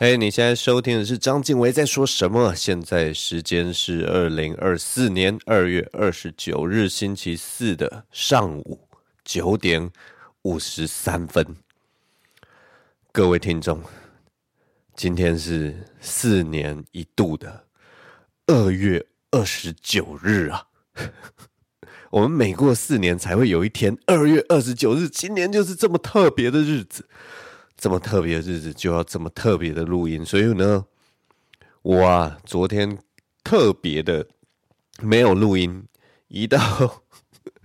嘿你现在收听的是章晋唯在说什么？现在时间是二零二四年二月二十九日星期四的上午九点五十三分。各位听众，今天是四年一度的二月二十九日啊！我们每过四年才会有一天二月二十九日，今年就是这么特别的日子。这么特别的日子就要这么特别的录音，所以呢，我啊昨天特别的没有录音，移到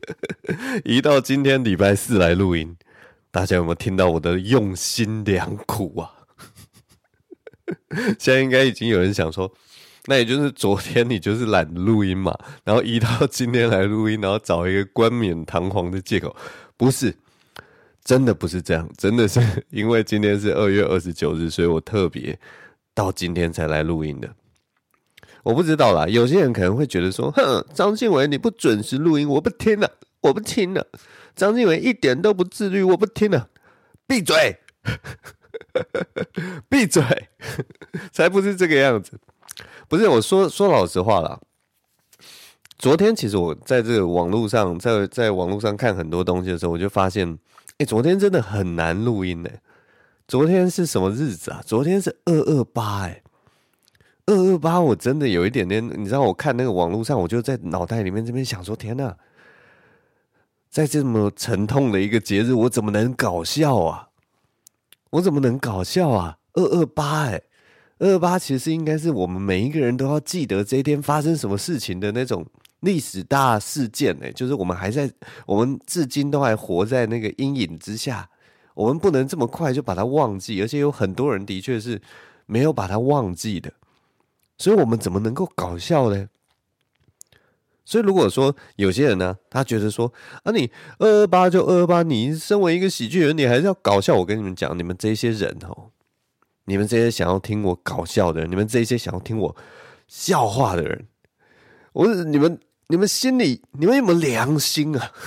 移到今天礼拜四来录音。大家有没有听到我的用心良苦啊？现在应该已经有人想说，那也就是昨天你就是懒录音嘛，然后移到今天来录音，然后找一个冠冕堂皇的借口，不是。真的不是这样，真的是 因为今天是二月二十九日，所以我特别到今天才来录音的。我不知道啦，有些人可能会觉得说：“哼，张敬伟你不准时录音，我不听了，我不听了。张敬伟一点都不自律，我不听了。”闭嘴，闭嘴，才不是这个样子。不是，我说说老实话啦。昨天其实我在这个网络上，在在网络上看很多东西的时候，我就发现。哎，昨天真的很难录音呢。昨天是什么日子啊？昨天是二二八哎，二二八我真的有一点点，你知道，我看那个网络上，我就在脑袋里面这边想说：天哪，在这么沉痛的一个节日，我怎么能搞笑啊？我怎么能搞笑啊？二二八哎，二二八其实应该是我们每一个人都要记得这一天发生什么事情的那种。历史大事件呢，就是我们还在，我们至今都还活在那个阴影之下，我们不能这么快就把它忘记，而且有很多人的确是没有把它忘记的，所以我们怎么能够搞笑呢？所以如果说有些人呢，他觉得说啊，你二二八就二二八，你身为一个喜剧人，你还是要搞笑。我跟你们讲，你们这些人哦，你们这些想要听我搞笑的人，你们这些想要听我笑话的人，我你们。你们心里，你们有没有良心啊？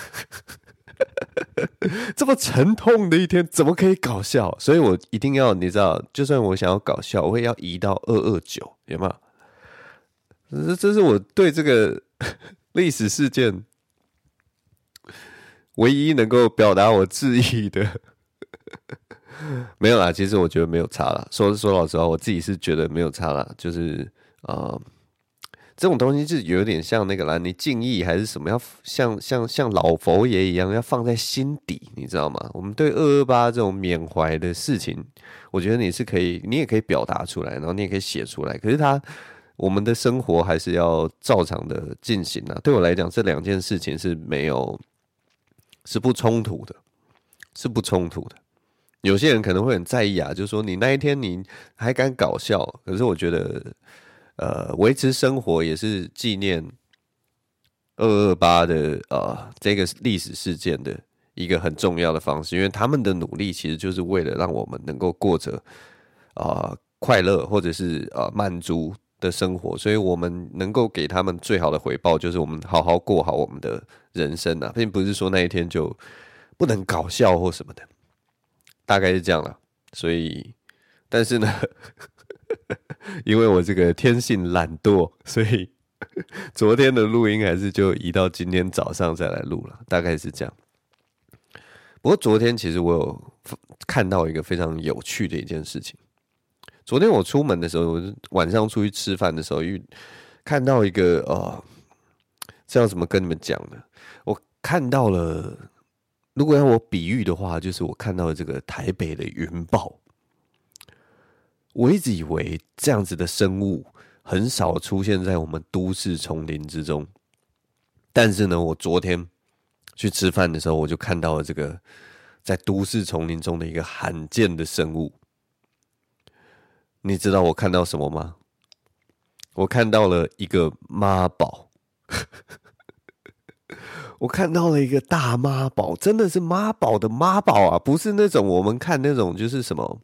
这么沉痛的一天，怎么可以搞笑？所以我一定要，你知道，就算我想要搞笑，我也要移到二二九，有没有？这这是我对这个 历史事件唯一能够表达我致意的。没有啦，其实我觉得没有差啦。说说老实话，我自己是觉得没有差啦。就是啊。这种东西就有点像那个啦，你敬意还是什么，要像像像老佛爷一样，要放在心底，你知道吗？我们对二二八这种缅怀的事情，我觉得你是可以，你也可以表达出来，然后你也可以写出来。可是他，我们的生活还是要照常的进行啊。对我来讲，这两件事情是没有，是不冲突的，是不冲突的。有些人可能会很在意啊，就是说你那一天你还敢搞笑，可是我觉得。呃，维持生活也是纪念二二八的呃这个历史事件的一个很重要的方式，因为他们的努力其实就是为了让我们能够过着啊、快乐或者是啊满足的生活，所以我们能够给他们最好的回报，就是我们好好过好我们的人生啊，并不是说那一天就不能搞笑或什么的，大概是这样了。所以，但是呢。因为我这个天性懒惰，所以 昨天的录音还是就移到今天早上再来录了，大概是这样。不过昨天其实我有看到一个非常有趣的一件事情。昨天我出门的时候，我晚上出去吃饭的时候，遇看到一个呃，这要怎么跟你们讲呢？我看到了，如果要我比喻的话，就是我看到了这个台北的云豹。我一直以为这样子的生物很少出现在我们都市丛林之中，但是呢，我昨天去吃饭的时候，我就看到了这个在都市丛林中的一个罕见的生物。你知道我看到什么吗？我看到了一个妈宝，我看到了一个大妈宝，真的是妈宝的妈宝啊，不是那种我们看那种就是什么，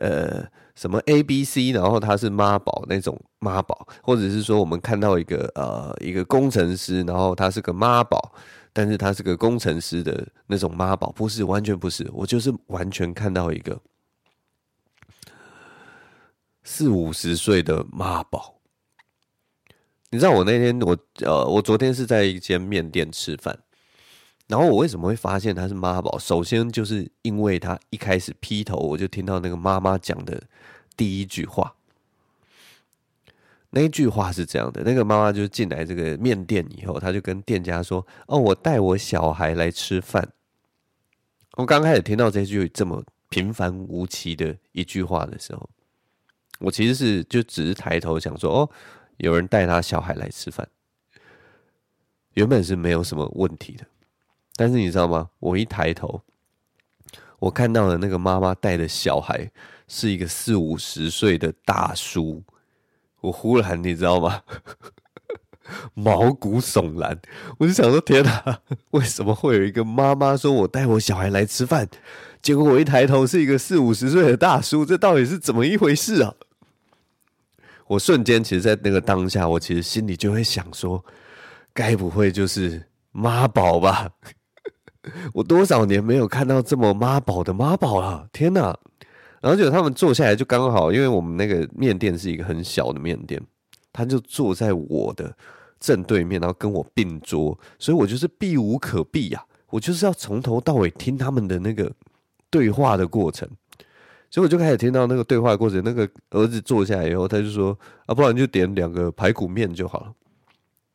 呃。什么 A B C，然后他是妈宝那种妈宝，或者是说我们看到一个呃一个工程师，然后他是个妈宝，但是他是个工程师的那种妈宝，不是，完全不是，我就是完全看到一个四五十岁的妈宝。你知道我那天我呃，我昨天是在一间面店吃饭，然后我为什么会发现他是妈宝？首先就是因为他一开始劈头我就听到那个妈妈讲的第一句话，那一句话是这样的：那个妈妈就进来这个面店以后，他就跟店家说：“哦，我带我小孩来吃饭。”我刚开始听到这句这么平凡无奇的一句话的时候，我其实是就只是抬头想说：“哦。”有人带他小孩来吃饭，原本是没有什么问题的，但是你知道吗？我一抬头，我看到的那个妈妈带的小孩是一个四五十岁的大叔，我忽然你知道吗？毛骨悚然，我就想说：天哪，为什么会有一个妈妈说我带我小孩来吃饭？结果我一抬头是一个四五十岁的大叔，这到底是怎么一回事啊？我瞬间，其实，在那个当下，我其实心里就会想说，该不会就是妈宝吧？我多少年没有看到这么妈宝的妈宝了，天哪！然后就他们坐下来，就刚好，因为我们那个面店是一个很小的面店，他就坐在我的正对面，然后跟我并桌，所以我就是避无可避呀，我就是要从头到尾听他们的那个对话的过程。所以我就开始听到那个对话过程，那个儿子坐下来以后，他就说：“啊，不然就点两个排骨面就好了。”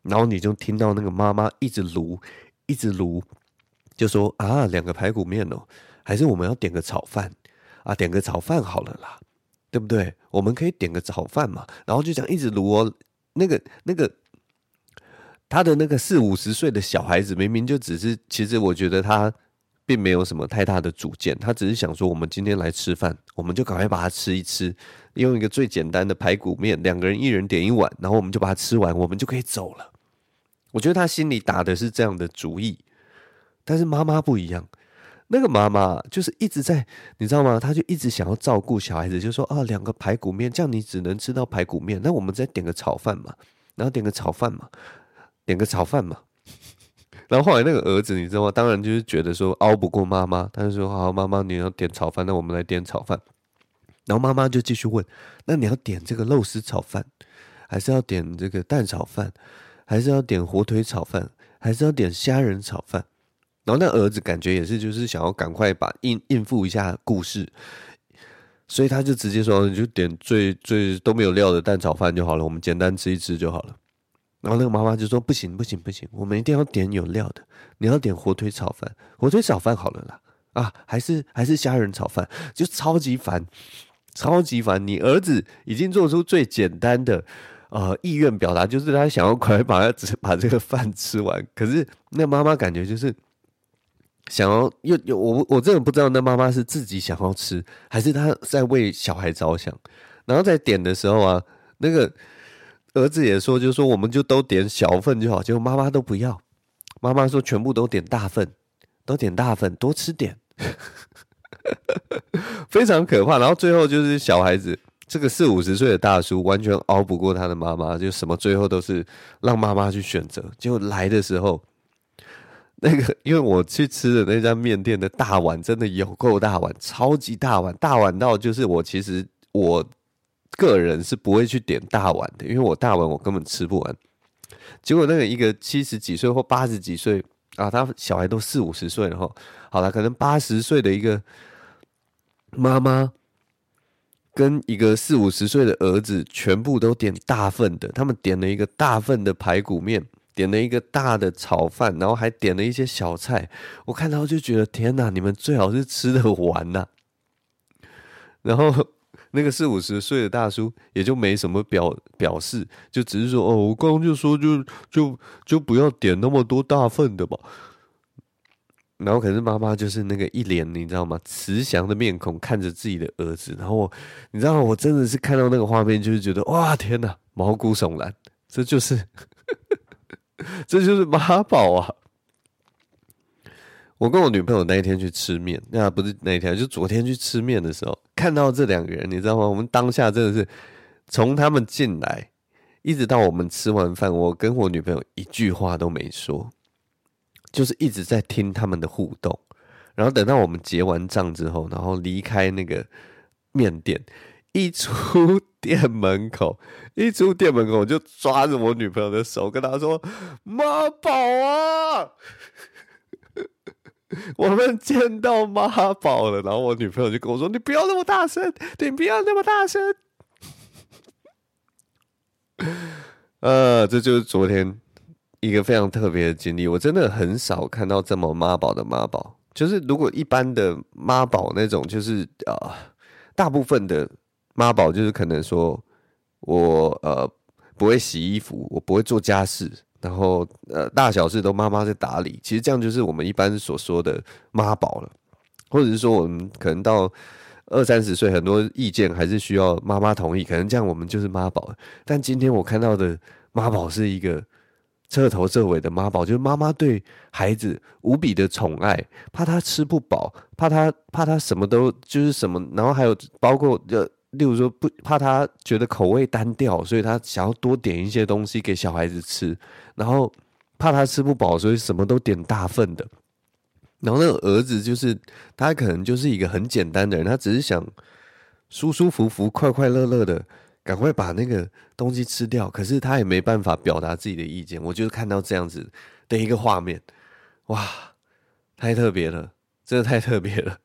然后你就听到那个妈妈一直撸，一直撸，就说：“啊，两个排骨面哦，还是我们要点个炒饭啊？点个炒饭好了啦，对不对？我们可以点个炒饭嘛。”然后就讲一直撸哦，那个那个他的那个四五十岁的小孩子，明明就只是，其实我觉得他。并没有什么太大的主见，他只是想说，我们今天来吃饭，我们就赶快把它吃一吃，用一个最简单的排骨面，两个人一人点一碗，然后我们就把它吃完，我们就可以走了。我觉得他心里打的是这样的主意，但是妈妈不一样，那个妈妈就是一直在，你知道吗？她就一直想要照顾小孩子，就说啊，两个排骨面，这样你只能吃到排骨面，那我们再点个炒饭嘛，然后点个炒饭嘛，点个炒饭嘛。然后后来那个儿子，你知道吗？当然就是觉得说拗不过妈妈，他就说：“好，妈妈你要点炒饭，那我们来点炒饭。”然后妈妈就继续问：“那你要点这个肉丝炒饭，还是要点这个蛋炒饭，还是要点火腿炒饭，还是要点虾仁炒饭？”然后那儿子感觉也是，就是想要赶快把应应付一下故事，所以他就直接说：“你就点最最都没有料的蛋炒饭就好了，我们简单吃一吃就好了。”然后那个妈妈就说：“不行，不行，不行，我们一定要点有料的。你要点火腿炒饭，火腿炒饭好了啦。啊，还是还是虾仁炒饭，就超级烦，超级烦。你儿子已经做出最简单的呃意愿表达，就是他想要快把他只 把这个饭吃完。可是那妈妈感觉就是想要又又我我真的不知道那妈妈是自己想要吃，还是她在为小孩着想。然后在点的时候啊，那个。”儿子也说，就说，我们就都点小份就好。结果妈妈都不要，妈妈说全部都点大份，都点大份，多吃点，非常可怕。然后最后就是小孩子，这个四五十岁的大叔完全熬不过他的妈妈，就什么最后都是让妈妈去选择。结果来的时候，那个因为我去吃的那家面店的大碗真的有够大碗，超级大碗，大碗到就是我其实我。个人是不会去点大碗的，因为我大碗我根本吃不完。结果那个一个七十几岁或八十几岁啊，他小孩都四五十岁了哈，好了，可能八十岁的一个妈妈跟一个四五十岁的儿子，全部都点大份的。他们点了一个大份的排骨面，点了一个大的炒饭，然后还点了一些小菜。我看到就觉得天哪，你们最好是吃得完呐。然后。那个四五十岁的大叔也就没什么表表示，就只是说哦，我刚刚就说就就就不要点那么多大份的吧。然后可是妈妈就是那个一脸你知道吗？慈祥的面孔看着自己的儿子，然后我你知道我真的是看到那个画面，就是觉得哇天哪，毛骨悚然，这就是 这就是妈宝啊！我跟我女朋友那一天去吃面，那不是那一天，就昨天去吃面的时候，看到这两个人，你知道吗？我们当下真的是从他们进来一直到我们吃完饭，我跟我女朋友一句话都没说，就是一直在听他们的互动。然后等到我们结完账之后，然后离开那个面店，一出店门口，一出店门口，我就抓着我女朋友的手，跟她说：“妈宝啊，我们见到妈宝了。”然后我女朋友就跟我说：“你不要那么大声，你不要那么大声。”呃，这就是昨天一个非常特别的经历。我真的很少看到这么妈宝的妈宝。就是如果一般的妈宝那种，就是啊、大部分的妈宝就是可能说我呃不会洗衣服，我不会做家事，然后呃大小事都妈妈在打理。其实这样就是我们一般所说的妈宝了，或者是说我们可能到二三十岁，很多意见还是需要妈妈同意，可能这样我们就是妈宝。但今天我看到的妈宝是一个。彻头彻尾的妈宝，就是妈妈对孩子无比的宠爱，怕他吃不饱，怕他怕他什么都就是什么，然后还有包括呃，例如说不怕他觉得口味单调，所以他想要多点一些东西给小孩子吃，然后怕他吃不饱，所以什么都点大份的。然后那个儿子就是他可能就是一个很简单的人，他只是想舒舒服服、快快乐乐的。赶快把那个东西吃掉，可是他也没办法表达自己的意见。我就是看到这样子的一个画面，哇，太特别了，真的太特别了。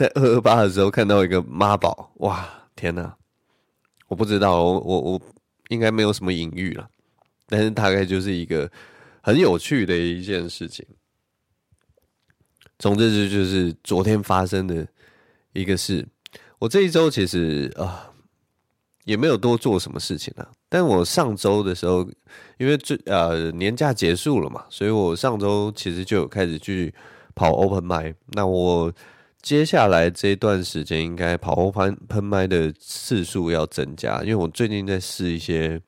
在二二八的时候看到一个妈宝，哇，天哪！我不知道，我我我应该没有什么隐喻了，但是大概就是一个很有趣的一件事情。总之，这就是昨天发生的一个事。我这一周其实啊。也没有多做什么事情啊，但我上周的时候，因为这呃年假结束了嘛，所以我上周其实就有开始去跑 Open m i。那我接下来这段时间应该跑 Open Mic 的次数要增加，因为我最近在试一些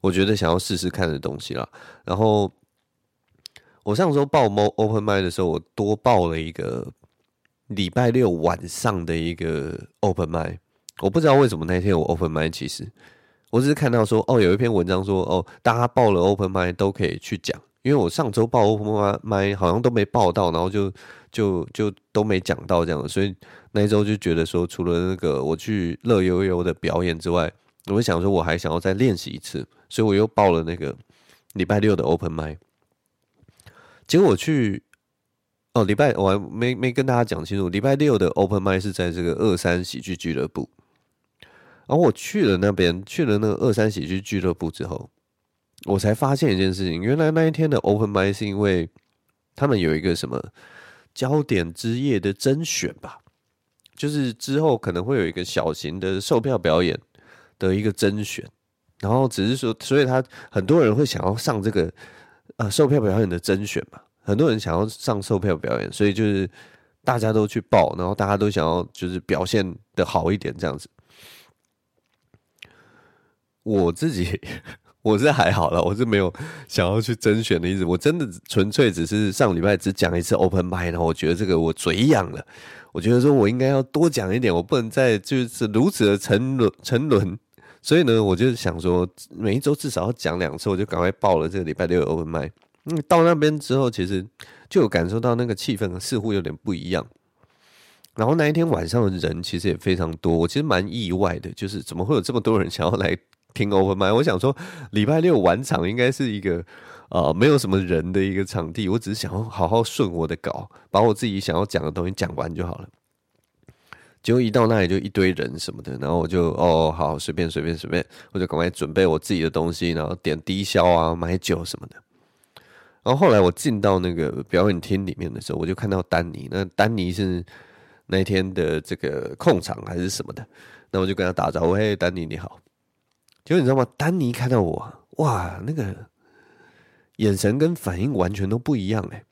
我觉得想要试试看的东西啦。然后我上周报 Open 麦的时候，我多报了一个礼拜六晚上的一个 Open 麦。我不知道为什么那天我 open 麦其实我只是看到说哦，有一篇文章说哦，大家报了 open 麦都可以去讲，因为我上周报 open 麦好像都没报到，然后就就就都没讲到这样，所以那一周就觉得说，除了那个我去乐悠悠的表演之外，我想说我还想要再练习一次，所以我又报了那个礼拜六的 open mic。结果我去哦，礼拜我还没没跟大家讲清楚，礼拜六的 open mic 是在这个二三喜剧俱乐部。然后我去了那边，去了那个二三喜剧俱乐部之后，我才发现一件事情，原来那一天的 open mic 是因为他们有一个什么焦点之夜的甄选吧，就是之后可能会有一个小型的售票表演的一个甄选，然后只是说，所以他很多人会想要上这个呃售票表演的甄选嘛，很多人想要上售票表演，所以就是大家都去报，然后大家都想要就是表现得好一点这样子。我自己我是还好了，我是没有想要去甄选的意思。我真的纯粹只是上礼拜只讲一次 open mic，然后我觉得这个我嘴痒了。我觉得说我应该要多讲一点，我不能再就是如此的沉沦沉沦。所以呢，我就想说每一周至少要讲两次，我就赶快报了这个礼拜六的 open mic。嗯，到那边之后，其实就有感受到那个气氛似乎有点不一样。然后那一天晚上的人其实也非常多，我其实蛮意外的，就是怎么会有这么多人想要来。听 open mic，我想说礼拜六晚场应该是一个呃没有什么人的一个场地，我只是想要好好顺我的稿，把我自己想要讲的东西讲完就好了。结果一到那里就一堆人什么的，然后我就哦好随便随便随便，我就赶快准备我自己的东西，然后点低消啊买酒什么的。然后后来我进到那个表演厅里面的时候，我就看到丹尼，那丹尼是那天的这个控场还是什么的，那我就跟他打招呼，嘿，丹尼你好。因为你知道吗？丹尼看到我，哇，那个眼神跟反应完全都不一样哎！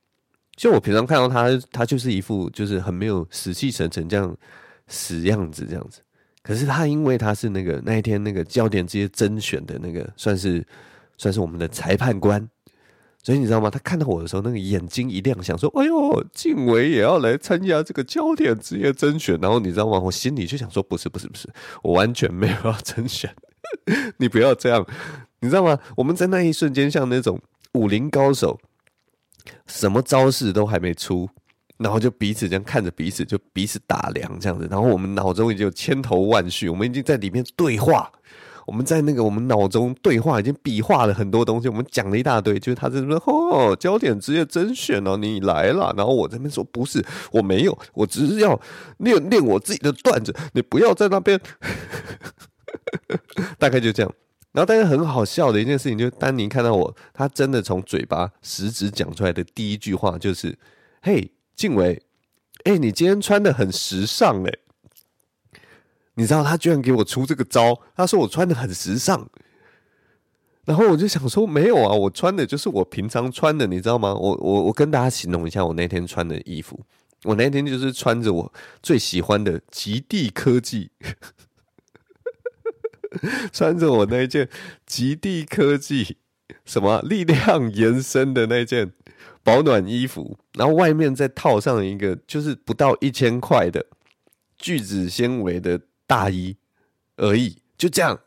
就我平常看到他，他就是一副就是很没有死气沉沉这样死样子这样子。可是他因为他是那个那一天那个焦点之夜甄选的那个，算是算是我们的裁判官，所以你知道吗？他看到我的时候，那个眼睛一亮，想说：“哎呦，静伟也要来参加这个焦点职业甄选。”然后你知道吗？我心里就想说：“不是，不是，不是，我完全没有要甄选。” 你不要这样，你知道吗？我们在那一瞬间像那种武林高手，什么招式都还没出，然后就彼此这样看着彼此，就彼此打量这样子，然后我们脑中已经有千头万绪，我们已经在里面对话。我们在那个我们脑中对话，已经比划了很多东西。我们讲了一大堆，就是他在说：“哦，焦点职业甄选哦，你来了。”然后我这边说：“不是，我没有，我只是要练练我自己的段子。你不要在那边。” 大概就这样。然后，但是很好笑的一件事情，就是丹尼看到我，他真的从嘴巴食指讲出来的第一句话就是：“嘿，静伟，哎，你今天穿得很时尚哎。”你知道他居然给我出这个招，他说我穿的很时尚，然后我就想说没有啊，我穿的就是我平常穿的，你知道吗？我我我跟大家形容一下我那天穿的衣服，我那天就是穿着我最喜欢的极地科技，穿着我那一件极地科技什么力量延伸的那件保暖衣服，然后外面再套上一个就是不到一千块的聚酯纤维的。大衣而已，就这样，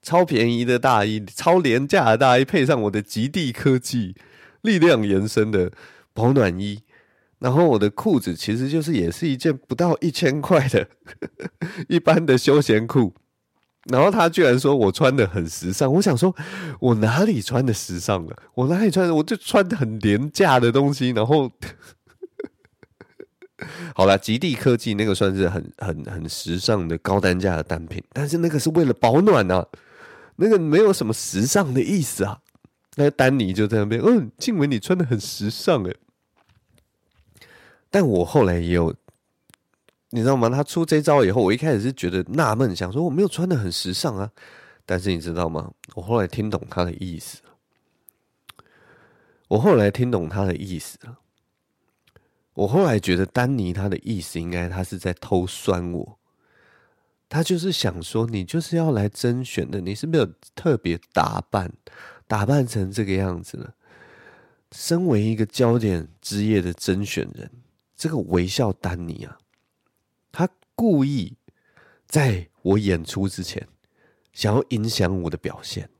超便宜的大衣，超廉价的大衣，配上我的极地科技力量延伸的保暖衣，然后我的裤子其实就是也是一件不到一千块的 一般的休闲裤，然后他居然说我穿的很时尚，我想说，我哪里穿的时尚了？我哪里穿的？我就穿的很廉价的东西，然后。好了，极地科技那个算是很很很时尚的高单价的单品，但是那个是为了保暖啊，那个没有什么时尚的意思啊。那丹尼就在那边，嗯，静文你穿的很时尚诶。但我后来也有，你知道吗？他出这招以后，我一开始是觉得纳闷，想说我没有穿的很时尚啊。但是你知道吗？我后来听懂他的意思，我后来听懂他的意思了。我后来觉得丹尼他的意思应该他是在偷酸我，他就是想说，你就是要来甄选的，你是没有特别打扮，打扮成这个样子了。身为一个焦点之夜的甄选人，这个微笑丹尼啊，故意在我演出之前想要影响我的表现，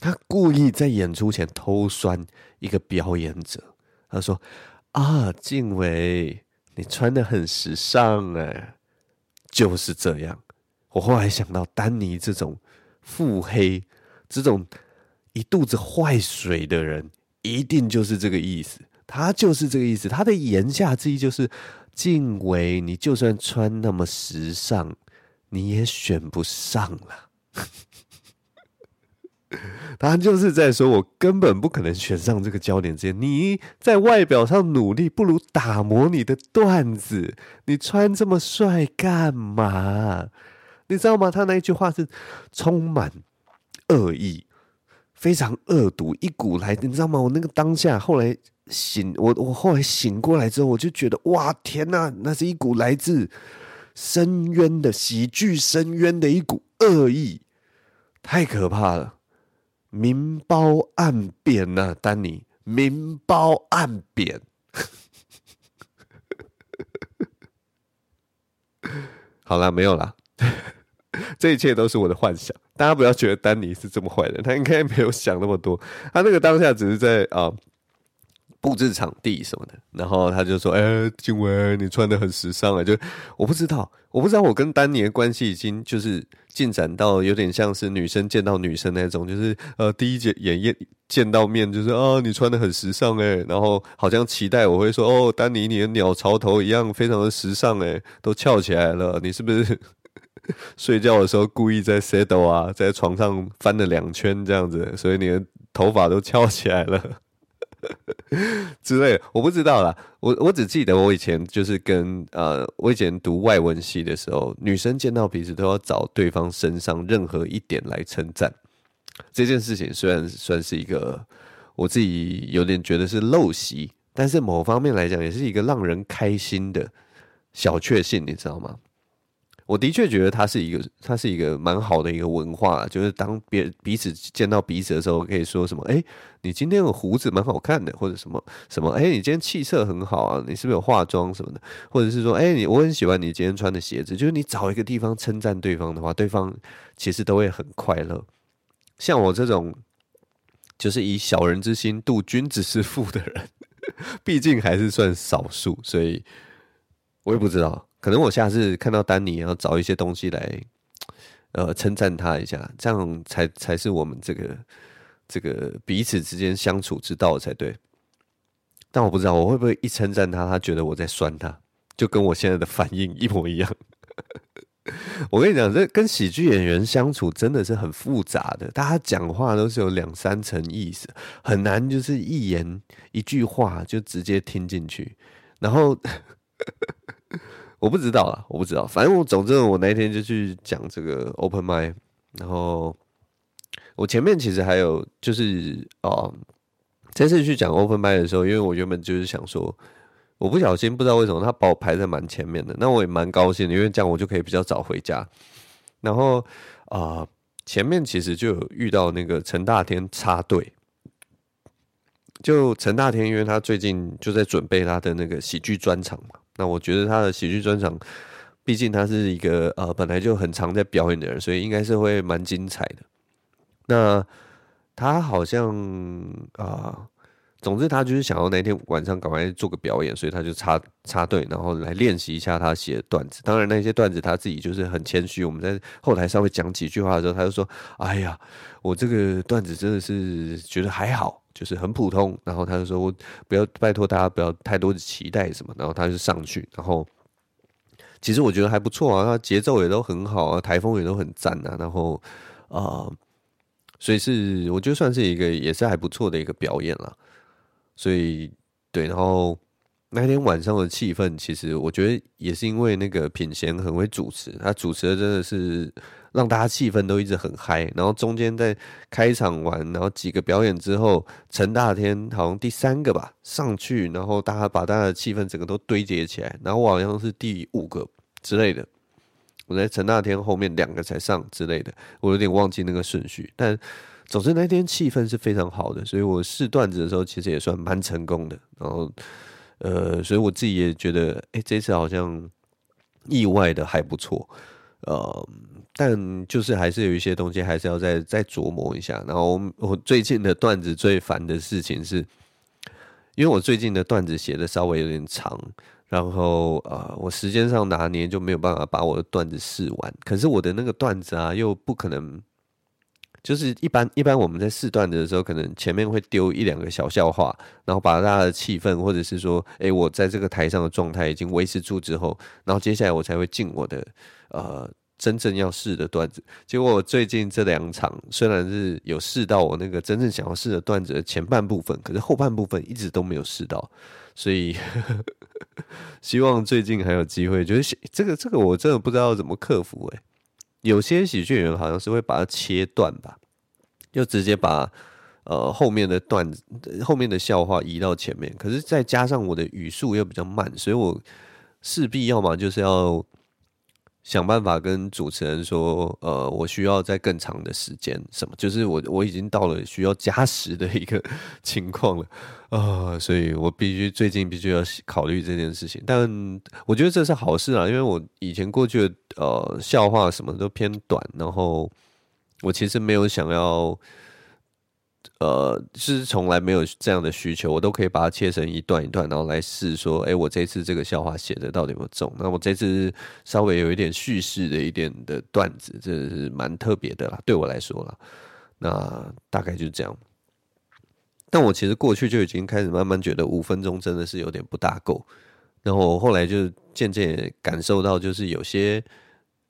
他故意在演出前偷酸一个表演者，他说。啊，静伟，你穿得很时尚哎，就是这样。我后来想到，丹尼这种腹黑、这种一肚子坏水的人，一定就是这个意思。他就是这个意思。他的言下之意就是：静伟，你就算穿那么时尚，你也选不上了。他就是在说，我根本不可能选上这个焦点之夜。你在外表上努力，不如打磨你的段子。你穿这么帅干嘛？你知道吗？他那一句话是充满恶意，非常恶毒，一股来，你知道吗？我那个当下后来醒，我我后来醒过来之后，我就觉得哇，天哪，那是一股来自深渊的喜剧深渊的一股恶意，太可怕了。明褒暗贬呐、啊，丹尼，明褒暗贬。好了，没有了，这一切都是我的幻想。大家不要觉得丹尼是这么坏的，他应该没有想那么多。他那个当下只是在啊。布置场地什么的，然后他就说：“哎、静文，你穿的很时尚啊！”就我不知道，我不知道我跟丹尼的关系已经就是进展到有点像是女生见到女生那种，就是呃第一节演演见到面就是啊，你穿的很时尚哎，然后好像期待我会说：“哦，丹尼，你的鸟巢头一样非常的时尚哎，都翘起来了，你是不是 睡觉的时候故意在 settle 啊，在床上翻了两圈这样子，所以你的头发都翘起来了？” 之类，我不知道啦。我我只记得我以前就是跟呃，我以前读外文系的时候，女生见到彼此都要找对方身上任何一点来称赞。这件事情虽然算是一个我自己有点觉得是陋习，但是某方面来讲，也是一个让人开心的小确幸，你知道吗？我的确觉得它是一个，它是一个蛮好的一个文化，就是当别彼此见到彼此的时候，可以说什么，哎，你今天的胡子蛮好看的，或者什么什么，哎，你今天气色很好啊，你是不是有化妆什么的，或者是说，哎，你我很喜欢你今天穿的鞋子，就是你找一个地方称赞对方的话，对方其实都会很快乐。像我这种，就是以小人之心度君子之腹的人。毕竟还是算少数，所以我也不知道。可能我下次看到丹尼，要找一些东西来，呃，称赞他一下，这样才才是我们这个这个彼此之间相处之道才对。但我不知道我会不会一称赞他，他觉得我在酸他，就跟我现在的反应一模一样。我跟你讲，这跟喜剧演员相处真的是很复杂的，大家讲话都是有两三层意思，很难就是一言一句话就直接听进去。然后 我不知道啊，我不知道，反正我总之我那天就去讲这个 open mic，然后我前面其实还有就是哦，这次去讲 open mic 的时候，因为我原本就是想说。我不小心不知道为什么他把我排在蛮前面的，那我也蛮高兴的，因为这样我就可以比较早回家。然后啊、呃，前面其实就有遇到那个陈大天插队，就陈大天，因为他最近就在准备他的那个喜剧专场嘛。那我觉得他的喜剧专场，毕竟他是一个呃本来就很常在表演的人，所以应该是会蛮精彩的。那他好像啊。总之，他就是想要那天晚上赶快做个表演，所以他就插插队，然后来练习一下他写的段子。当然，那些段子他自己就是很谦虚。我们在后台稍微讲几句话的时候，他就说：“哎呀，我这个段子真的是觉得还好，就是很普通。”然后他就说：“我不要拜托大家不要太多的期待什么。”然后他就上去，然后其实我觉得还不错啊，他节奏也都很好啊，台风也都很赞啊。然后啊、所以是我觉得算是一个也是还不错的一个表演了。所以，对，然后那天晚上的气氛，其实我觉得也是因为那个品贤很会主持，他主持的真的是让大家气氛都一直很嗨。然后中间在开场完，然后几个表演之后，陈大天好像第三个吧上去，然后大家把大家的气氛整个都堆叠起来，然后我好像是第五个之类的，我在陈大天后面两个才上之类的，我有点忘记那个顺序，但。总之那天气氛是非常好的，所以我试段子的时候其实也算蛮成功的。然后，呃，所以我自己也觉得，哎，这次好像意外的还不错。呃，但就是还是有一些东西还是要再再琢磨一下。然后我最近的段子最烦的事情是，因为我最近的段子写的稍微有点长，然后呃，我时间上拿捏就没有办法把我的段子试完。可是我的那个段子啊，又不可能。就是一般一般我们在试段子的时候，可能前面会丢一两个小笑话，然后把大家的气氛，或者是说，诶，我在这个台上的状态已经维持住之后，然后接下来我才会进我的呃真正要试的段子。结果我最近这两场虽然是有试到我那个真正想要试的段子的前半部分，可是后半部分一直都没有试到，所以 希望最近还有机会。就是这个这个我真的不知道怎么克服诶。有些喜剧演员好像是会把它切断吧，就直接把呃后面的段子、后面的笑话移到前面。可是再加上我的语速又比较慢，所以我势必要么就是要想办法跟主持人说，呃，我需要在更长的时间，什么？就是我我已经到了需要加时的一个 情况了。啊、呃，所以我必须最近必须要考虑这件事情，但我觉得这是好事啊，因为我以前过去的呃笑话什么都偏短，然后我其实没有想要，呃，是从来没有这样的需求，我都可以把它切成一段一段，然后来试说，哎，我这次这个笑话写的到底有没有中？那我这次稍微有一点叙事的一点的段子，这是蛮特别的啦，对我来说啦，那大概就是这样。但我其实过去就已经开始慢慢觉得五分钟真的是有点不大够，然后我后来就渐渐感受到，就是有些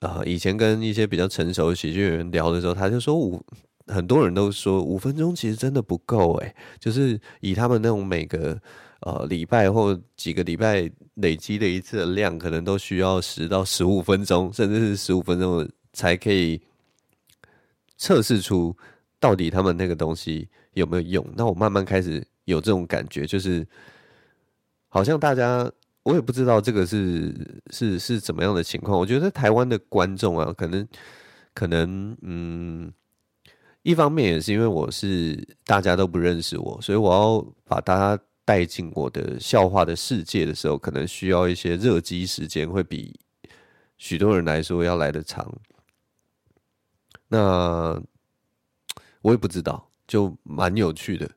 呃以前跟一些比较成熟的喜剧演员聊的时候，他就说五很多人都说五分钟其实真的不够诶，就是以他们那种每个呃礼拜或几个礼拜累积的一次的量，可能都需要十到十五分钟，甚至是十五分钟才可以测试出到底他们那个东西。有没有用？那我慢慢开始有这种感觉，就是好像大家，我也不知道这个是是是怎么样的情况。我觉得台湾的观众啊，可能可能嗯，一方面也是因为我是大家都不认识我，所以我要把大家带进我的笑话的世界的时候，可能需要一些热机时间，会比许多人来说要来得长。那我也不知道。就蛮有趣的，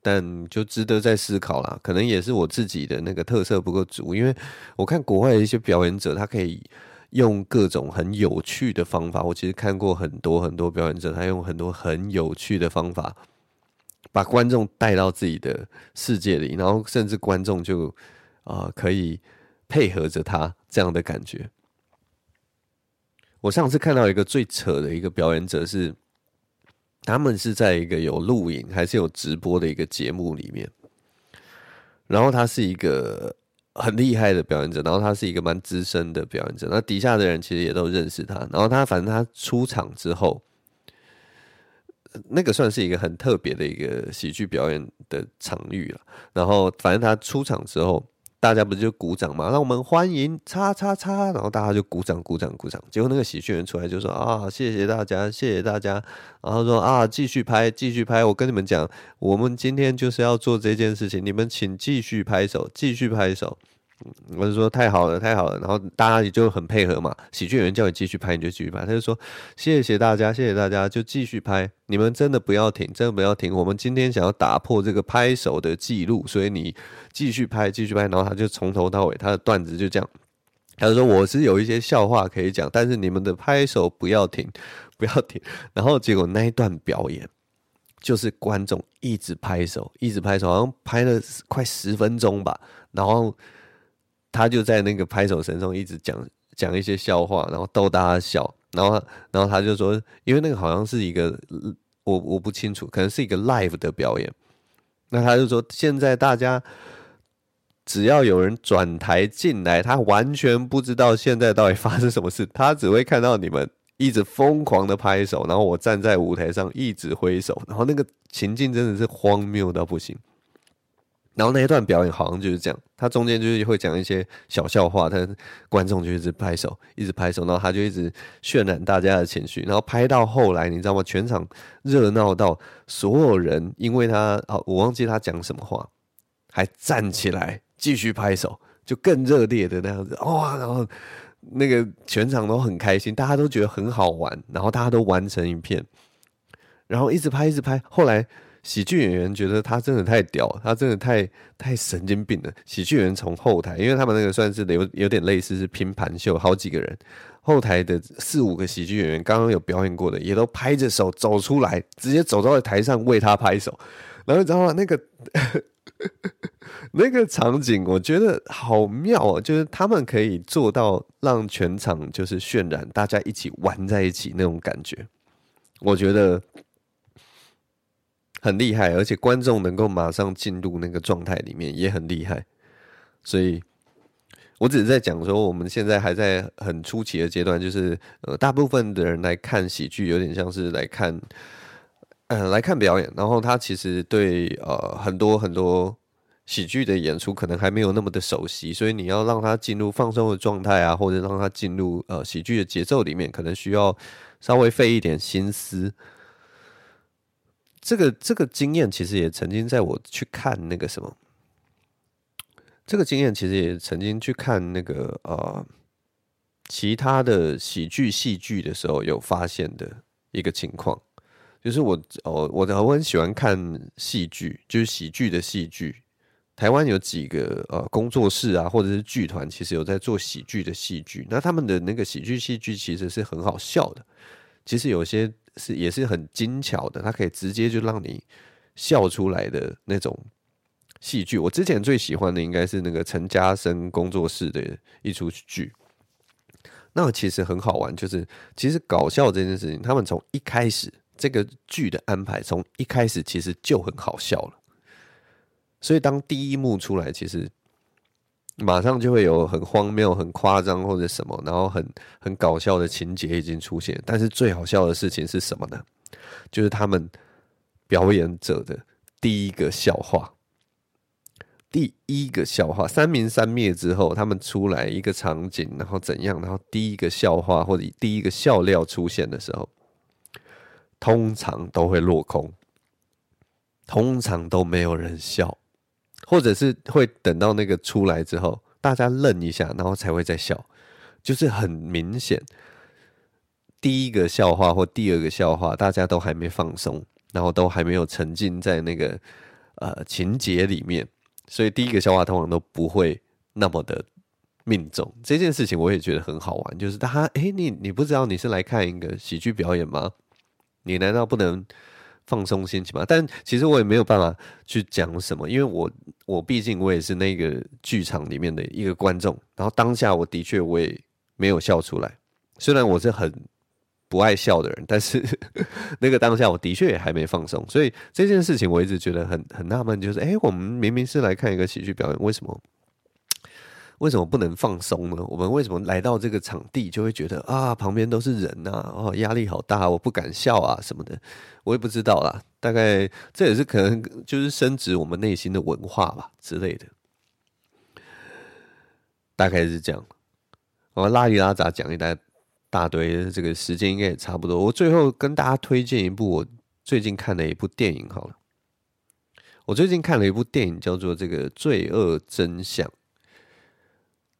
但就值得再思考啦。可能也是我自己的那个特色不够足，因为我看国外的一些表演者，他可以用各种很有趣的方法。我其实看过很多很多表演者，他用很多很有趣的方法，把观众带到自己的世界里，然后甚至观众就啊、可以配合着他这样的感觉。我上次看到一个最扯的一个表演者是，他们是在一个有录影还是有直播的一个节目里面，然后他是一个很厉害的表演者，然后他是一个蛮资深的表演者，那底下的人其实也都认识他，然后他反正他出场之后，那个算是一个很特别的一个喜剧表演的场域了，然后反正他出场之后。大家不是就鼓掌嘛？那我们欢迎叉叉叉，然后大家就鼓掌鼓掌鼓掌。结果那个喜剧人出来就说啊，谢谢大家，谢谢大家。然后说啊，继续拍，继续拍。我跟你们讲，我们今天就是要做这件事情，你们请继续拍手，继续拍手。我就说太好了，太好了，然后大家也就很配合嘛。喜剧演员叫你继续拍，你就继续拍。他就说谢谢大家，谢谢大家，就继续拍。你们真的不要停，真的不要停。我们今天想要打破这个拍手的记录，所以你继续拍，继续拍。然后他就从头到尾，他的段子就这样。他就说我是有一些笑话可以讲，但是你们的拍手不要停，不要停。然后结果那一段表演就是观众一直拍手，一直拍手，好像拍了快十分钟吧，然后。他就在那个拍手声中一直讲讲一些笑话，然后逗大家笑，然后然后他就说，因为那个好像是一个我我不清楚，可能是一个 live 的表演。那他就说，现在大家只要有人转台进来，他完全不知道现在到底发生什么事，他只会看到你们一直疯狂的拍手，然后我站在舞台上一直挥手，然后那个情境真的是荒谬到不行。然后那一段表演好像就是这样，他中间就是会讲一些小笑话，他观众就一直拍手，一直拍手，然后他就一直渲染大家的情绪，然后拍到后来，你知道吗？全场热闹到所有人，因为他哦，我忘记他讲什么话，还站起来继续拍手，就更热烈的那样子哇！然后那个全场都很开心，大家都觉得很好玩，然后大家都玩成一片，然后一直拍，一直拍，后来。喜剧演员觉得他真的太屌，他真的太太神经病了。喜剧演员从后台，因为他们那个算是有有点类似是拼盘秀，好几个人，后台的四五个喜剧演员刚刚有表演过的，也都拍着手走出来，直接走到了台上为他拍手。然后你知道吗？那个 那个场景，我觉得好妙哦，就是他们可以做到让全场就是渲染，大家一起玩在一起那种感觉，我觉得。很厉害，而且观众能够马上进入那个状态里面也很厉害，所以我只是在讲说，我们现在还在很初期的阶段，就是呃，大部分的人来看喜剧，有点像是来看，呃，来看表演，然后他其实对呃很多很多喜剧的演出可能还没有那么的熟悉，所以你要让他进入放松的状态啊，或者让他进入呃喜剧的节奏里面，可能需要稍微费一点心思。这个这个经验其实也曾经在我去看那个什么，这个经验其实也曾经去看那个呃其他的喜剧戏剧的时候有发现的一个情况，就是我哦我我很喜欢看戏剧，就是喜剧的戏剧。台湾有几个呃工作室啊，或者是剧团，其实有在做喜剧的戏剧。那他们的那个喜剧戏剧其实是很好笑的，其实有些。是也是很精巧的，它可以直接就让你笑出来的那种戏剧。我之前最喜欢的应该是那个陈嘉生工作室的一出剧，那其实很好玩，就是其实搞笑这件事情，他们从一开始这个剧的安排，从一开始其实就很好笑了。所以当第一幕出来，其实。马上就会有很荒谬、很夸张或者什么，然后很很搞笑的情节已经出现。但是最好笑的事情是什么呢？就是他们表演者的第一个笑话，第一个笑话，三明三灭之后，他们出来一个场景，然后怎样？然后第一个笑话或者第一个笑料出现的时候，通常都会落空，通常都没有人笑。或者是会等到那个出来之后，大家愣一下，然后才会再笑，就是很明显，第一个笑话或第二个笑话，大家都还没放松，然后都还没有沉浸在那个呃情节里面，所以第一个笑话通常都不会那么的命中。这件事情我也觉得很好玩，就是他哎、你你不知道你是来看一个喜剧表演吗？你难道不能放松心情吗？但其实我也没有办法去讲什么，因为我我毕竟我也是那个剧场里面的一个观众，然后当下我的确我也没有笑出来，虽然我是很。不爱笑的人，但是 那个当下我的确也还没放松，所以这件事情我一直觉得很很纳闷，就是哎，我们明明是来看一个喜剧表演，为什么为什么不能放松呢？我们为什么来到这个场地就会觉得啊，旁边都是人呐，哦，压力好大，我不敢笑啊什么的，我也不知道啦。大概这也是可能就是深植我们内心的文化吧之类的，大概是这样。我拉里拉杂讲一大大堆，这个时间应该也差不多。我最后跟大家推荐一部我最近看的一部电影好了。我最近看了一部电影，叫做《这个罪恶真相》。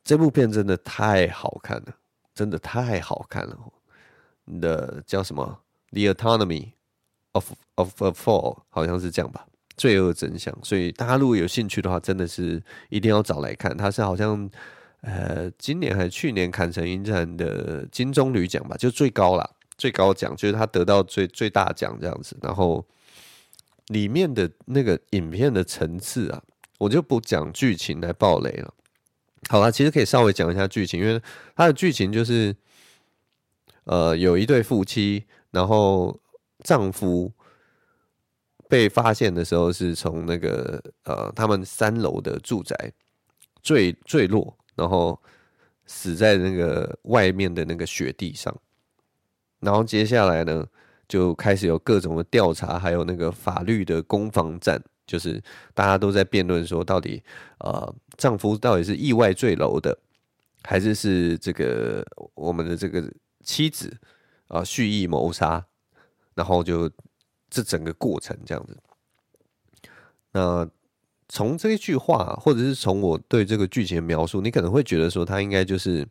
这部片真的太好看了，真的太好看了。的叫什么《The Autonomy of of a Fall》，好像是这样吧，《罪恶真相》。所以大家如果有兴趣的话，真的是一定要找来看。它是好像。呃，今年还是去年坎城影展的金棕榈奖吧，就最高啦，最高奖就是他得到最最大奖这样子。然后里面的那个影片的层次啊，我就不讲剧情来爆雷了。好啦，其实可以稍微讲一下剧情，因为它的剧情就是，呃，有一对夫妻，然后丈夫被发现的时候是从那个呃他们三楼的住宅坠坠落。然后死在那个外面的那个雪地上，然后接下来呢，就开始有各种的调查，还有那个法律的攻防战，就是大家都在辩论说，到底呃，丈夫到底是意外坠楼的，还是是这个我们的这个妻子啊、蓄意谋杀，然后就这整个过程这样子，那。从这一句话，或者是从我对这个剧情的描述，你可能会觉得说，它应该就是，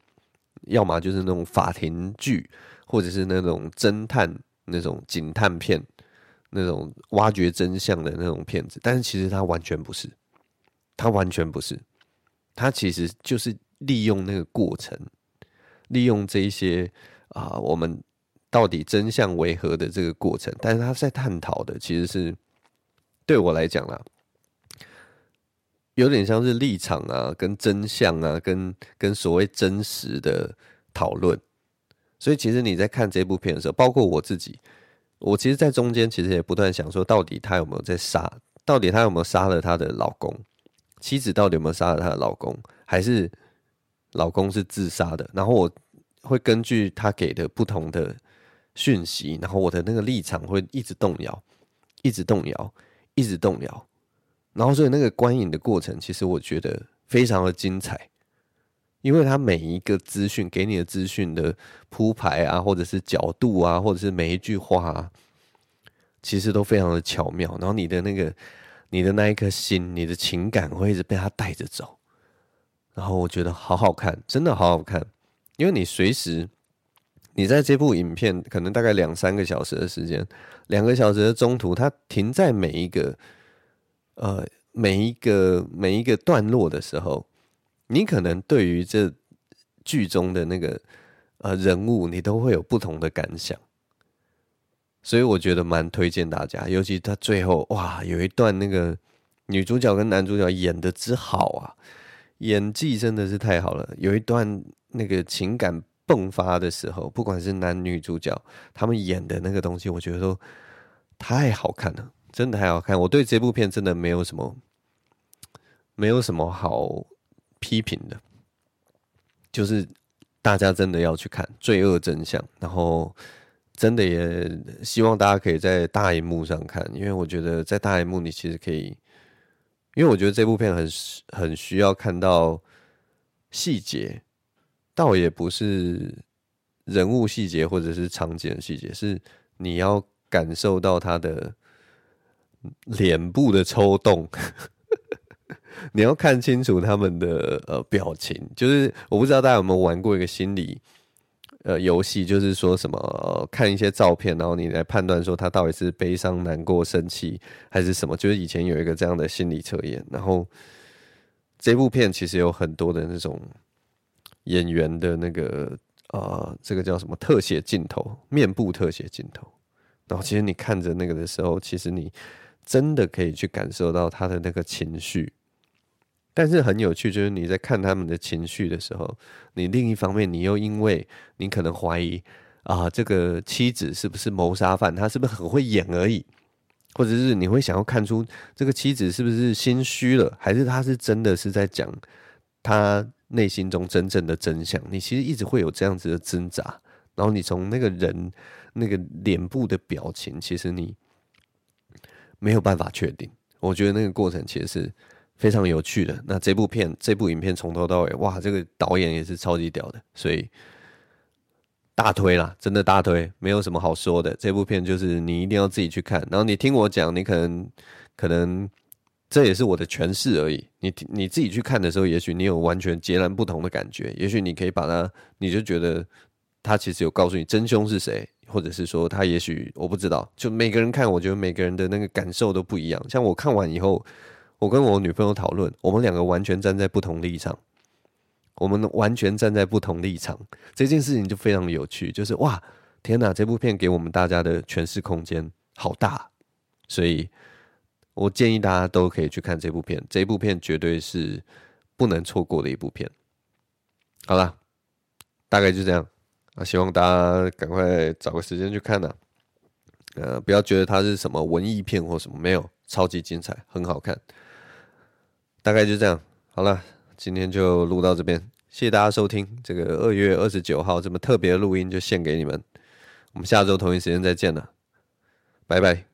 要么就是那种法庭剧，或者是那种侦探、那种警探片，那种挖掘真相的那种片子。但是其实他完全不是，他完全不是，他其实就是利用那个过程，利用这一些啊，我们到底真相为何的这个过程。但是他在探讨的，其实是对我来讲啦。有点像是立场啊，跟真相啊，跟跟所谓真实的讨论。所以其实你在看这部片的时候，包括我自己，我其实，在中间其实也不断想说，到底他有没有在杀？到底他有没有杀了他的老公？妻子到底有没有杀了他的老公？还是老公是自杀的？然后我会根据他给的不同的讯息，然后我的那个立场会一直动摇，一直动摇，一直动摇。然后，所以那个观影的过程，其实我觉得非常的精彩，因为他每一个资讯给你的资讯的铺排啊，或者是角度啊，或者是每一句话啊，其实都非常的巧妙。然后你的那个，你的那一颗心，你的情感会一直被他带着走。然后我觉得好好看，真的好好看，因为你随时，你在这部影片可能大概两三个小时的时间，两个小时的中途，它停在每一个。呃，每一个每一个段落的时候，你可能对于这剧中的那个呃人物，你都会有不同的感想，所以我觉得蛮推荐大家。尤其他最后哇，有一段那个女主角跟男主角演的之好啊，演技真的是太好了。有一段那个情感迸发的时候，不管是男女主角他们演的那个东西，我觉得都太好看了。真的太好看，我对这部片真的没有什么，没有什么好批评的，就是大家真的要去看《罪恶真相》，然后真的也希望大家可以在大荧幕上看，因为我觉得在大荧幕你其实可以，因为我觉得这部片很很需要看到细节，倒也不是人物细节或者是场景细节，是你要感受到他的。脸部的抽动，你要看清楚他们的呃表情。就是我不知道大家有没有玩过一个心理呃游戏，就是说什么、看一些照片，然后你来判断说他到底是悲伤、难过、生气还是什么。就是以前有一个这样的心理测验，然后这部片其实有很多的那种演员的那个呃，这个叫什么特写镜头，面部特写镜头。然后其实你看着那个的时候，其实你真的可以去感受到他的那个情绪。但是很有趣，就是你在看他们的情绪的时候，你另一方面，你又因为你可能怀疑啊，这个妻子是不是谋杀犯，他是不是很会演而已，或者是你会想要看出这个妻子是不是心虚了，还是他是真的是在讲他内心中真正的真相？你其实一直会有这样子的挣扎，然后你从那个人那个脸部的表情，其实你没有办法确定。我觉得那个过程其实是。非常有趣的。那这部片，这部影片从头到尾，哇，这个导演也是超级屌的，所以大推啦，真的大推，没有什么好说的。这部片就是你一定要自己去看，然后你听我讲，你可能可能这也是我的诠释而已。你你自己去看的时候，也许你有完全截然不同的感觉，也许你可以把它，你就觉得他其实有告诉你真凶是谁，或者是说他也许我不知道，就每个人看，我觉得每个人的那个感受都不一样。像我看完以后。我跟我女朋友讨论，我们两个完全站在不同立场，我们完全站在不同立场，这件事情就非常有趣。就是哇，天哪，这部片给我们大家的诠释空间好大，所以我建议大家都可以去看这部片。这部片绝对是不能错过的一部片。好了，大概就这样啊，希望大家赶快找个时间去看呢。呃，不要觉得它是什么文艺片或什么，没有，超级精彩，很好看。大概就这样，好了，今天就录到这边，谢谢大家收听这个二月二十九号这么特别的录音，就献给你们。我们下周同一时间再见了，拜拜。